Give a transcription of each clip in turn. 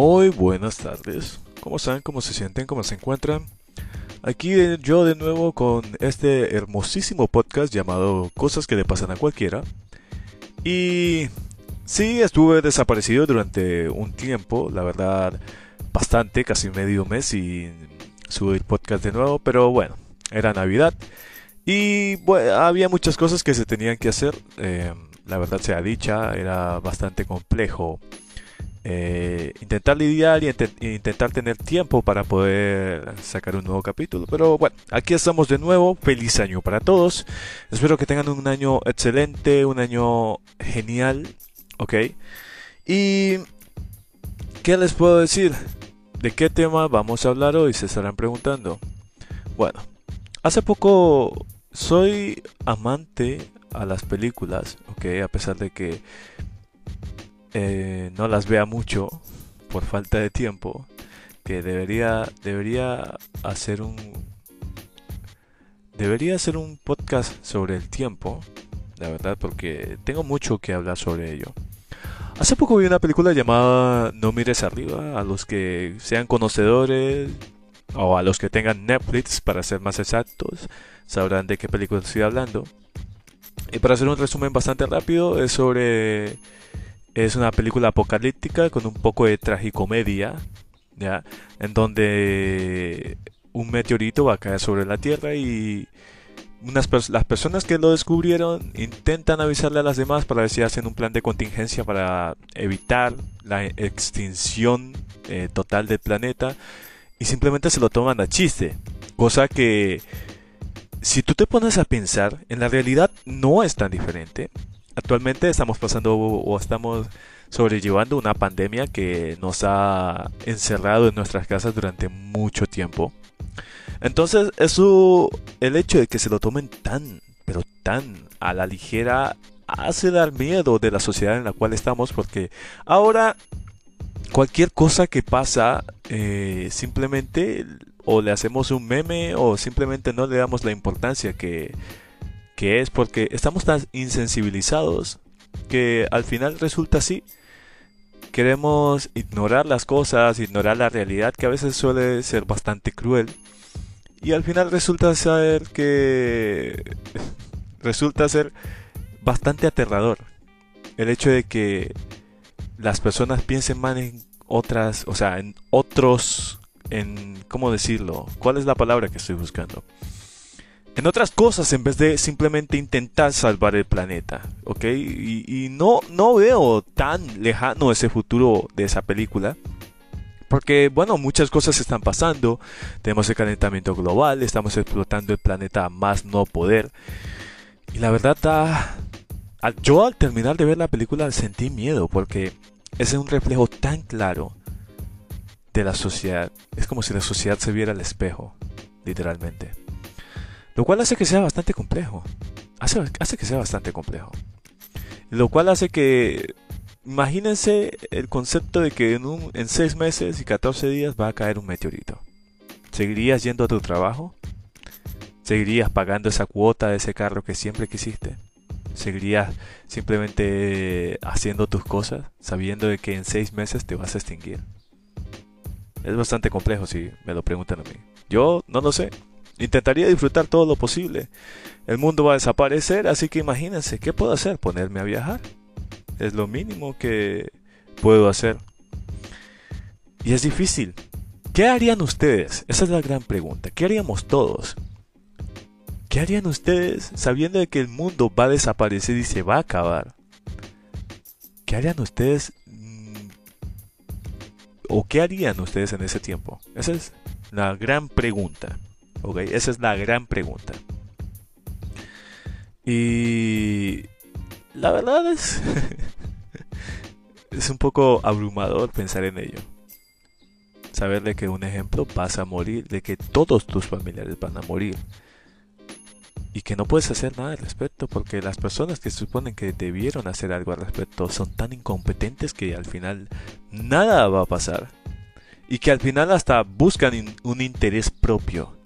Muy buenas tardes. ¿Cómo están? ¿Cómo se sienten? ¿Cómo se encuentran? Aquí yo de nuevo con este hermosísimo podcast llamado Cosas que le pasan a cualquiera. Y sí, estuve desaparecido durante un tiempo, la verdad, bastante, casi medio mes sin subir podcast de nuevo, pero bueno, era Navidad. Y había muchas cosas que se tenían que hacer. Eh, la verdad sea dicha, era bastante complejo eh, intentar lidiar y intentar tener tiempo para poder sacar un nuevo capítulo. Pero bueno, aquí estamos de nuevo. Feliz año para todos. Espero que tengan un año excelente, un año genial. ¿Ok? Y... ¿Qué les puedo decir? ¿De qué tema vamos a hablar hoy? Se estarán preguntando. Bueno, hace poco soy amante a las películas, ok, a pesar de que eh, no las vea mucho por falta de tiempo, que debería, debería hacer un debería hacer un podcast sobre el tiempo, la verdad, porque tengo mucho que hablar sobre ello. Hace poco vi una película llamada No mires arriba, a los que sean conocedores o a los que tengan Netflix, para ser más exactos, sabrán de qué película estoy hablando. Y para hacer un resumen bastante rápido, es sobre es una película apocalíptica con un poco de tragicomedia, ¿ya? En donde un meteorito va a caer sobre la Tierra y unas las personas que lo descubrieron intentan avisarle a las demás para ver si hacen un plan de contingencia para evitar la extinción eh, total del planeta y simplemente se lo toman a chiste. Cosa que si tú te pones a pensar, en la realidad no es tan diferente actualmente estamos pasando o estamos sobrellevando una pandemia que nos ha encerrado en nuestras casas durante mucho tiempo. Entonces, eso, el hecho de que se lo tomen tan, pero tan a la ligera, hace dar miedo de la sociedad en la cual estamos, porque ahora cualquier cosa que pasa, eh, simplemente o le hacemos un meme o simplemente no le damos la importancia que que es porque estamos tan insensibilizados que al final resulta así. Queremos ignorar las cosas, ignorar la realidad que a veces suele ser bastante cruel. Y al final resulta ser que resulta ser bastante aterrador el hecho de que las personas piensen más en otras, o sea, en otros, en, ¿cómo decirlo? ¿Cuál es la palabra que estoy buscando? En otras cosas en vez de simplemente intentar salvar el planeta, ¿ok? Y, no, no veo tan lejano ese futuro de esa película. Porque, bueno, muchas cosas están pasando. Tenemos el calentamiento global, estamos explotando el planeta a más no poder. Y la verdad, yo al terminar de ver la película sentí miedo porque es un reflejo tan claro de la sociedad. Es como si la sociedad se viera al espejo, literalmente. Lo cual hace que sea bastante complejo. Hace, hace que sea bastante complejo. Lo cual hace que... Imagínense el concepto de que en, un, en 6 meses y 14 días va a caer un meteorito. ¿Seguirías yendo a tu trabajo? ¿Seguirías pagando esa cuota de ese carro que siempre quisiste? ¿Seguirías simplemente haciendo tus cosas sabiendo de que en 6 meses te vas a extinguir? Es bastante complejo si me lo preguntan a mí. Yo no lo sé. Intentaría disfrutar todo lo posible. El mundo va a desaparecer, así que imagínense, ¿qué puedo hacer? Ponerme a viajar. Es lo mínimo que puedo hacer. Y es difícil. ¿Qué harían ustedes? Esa es la gran pregunta. ¿Qué haríamos todos? ¿Qué harían ustedes sabiendo que el mundo va a desaparecer y se va a acabar? ¿Qué harían ustedes? Mm, ¿O qué harían ustedes en ese tiempo? Esa es la gran pregunta. Ok, esa es la gran pregunta. Y la verdad es, es un poco abrumador pensar en ello. Saber de que un ejemplo vas a morir, de que todos tus familiares van a morir. Y que no puedes hacer nada al respecto porque las personas que suponen que debieron hacer algo al respecto son tan incompetentes que al final nada va a pasar. Y que al final hasta buscan un interés propio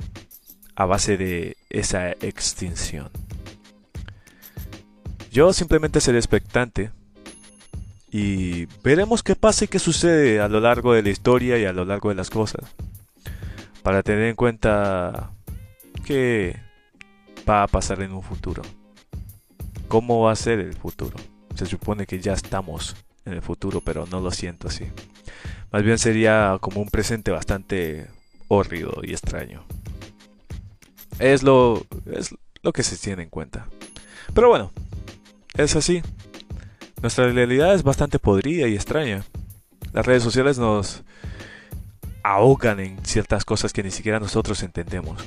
a base de esa extinción. Yo simplemente seré expectante y veremos qué pasa y qué sucede a lo largo de la historia y a lo largo de las cosas. Para tener en cuenta qué va a pasar en un futuro. ¿Cómo va a ser el futuro? Se supone que ya estamos en el futuro, pero no lo siento así. Más bien sería como un presente bastante hórrido y extraño. Es lo, es lo que se tiene en cuenta. Pero bueno, es así. Nuestra realidad es bastante podrida y extraña. Las redes sociales nos ahogan en ciertas cosas que ni siquiera nosotros entendemos.